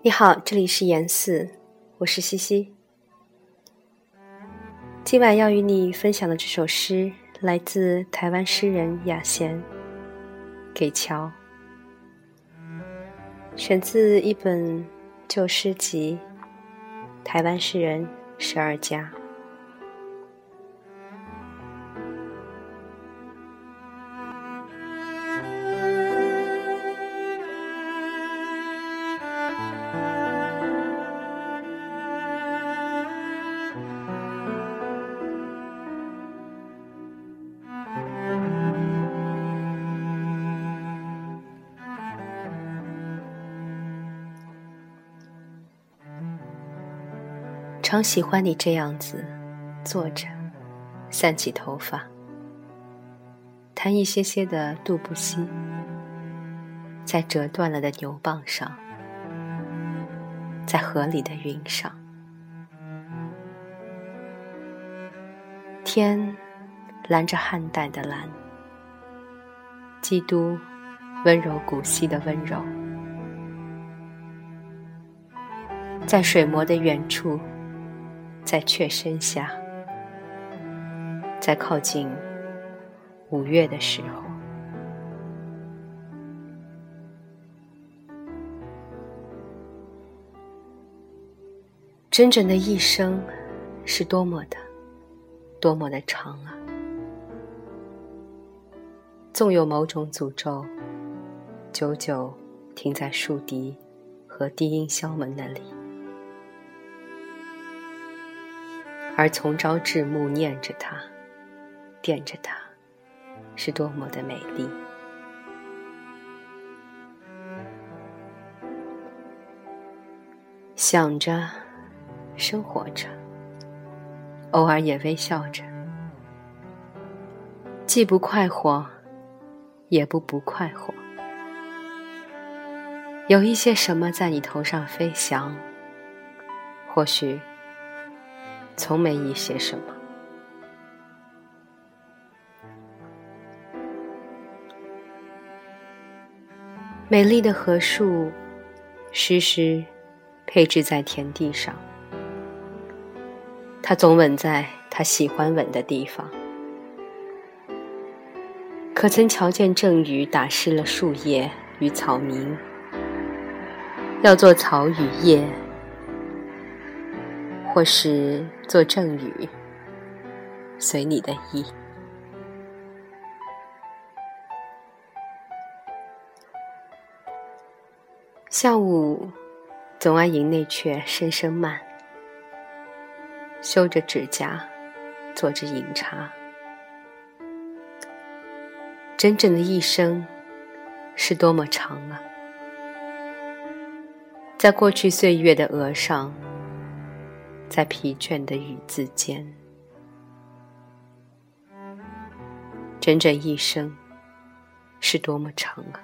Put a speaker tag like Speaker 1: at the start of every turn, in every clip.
Speaker 1: 你好，这里是言四，我是西西。今晚要与你分享的这首诗，来自台湾诗人雅贤，《给桥》，选自一本旧诗集《台湾诗人十二家》。常喜欢你这样子坐着，散起头发，弹一些些的杜布西，在折断了的牛蒡上，在河里的云上，天蓝着汉代的蓝，基督温柔古稀的温柔，在水磨的远处。在雀身下，在靠近五月的时候，真正的一生是多么的、多么的长啊！纵有某种诅咒，久久停在竖笛和低音箫门那里。而从朝至暮念着他，惦着他，是多么的美丽。想着，生活着，偶尔也微笑着，既不快活，也不不快活。有一些什么在你头上飞翔，或许。从没一些什么。美丽的河树，时时配置在田地上。它总稳在它喜欢稳的地方。可曾瞧见阵雨打湿了树叶与草鸣？要做草与叶。或是做阵雨，随你的意。下午，总爱迎那阙声声慢，修着指甲，做着饮茶。真正的一生，是多么长啊！在过去岁月的额上。在疲倦的语字间，整整一生是多么长啊！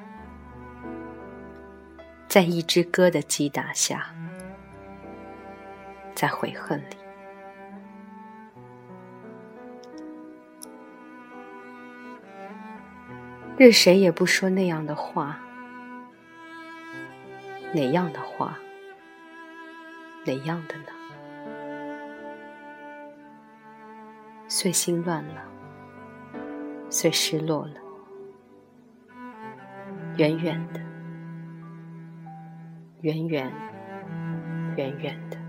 Speaker 1: 在一支歌的击打下，在悔恨里，任谁也不说那样的话，哪样的话？哪样的呢？遂心乱了，遂失落了，远远的，远远，远远的。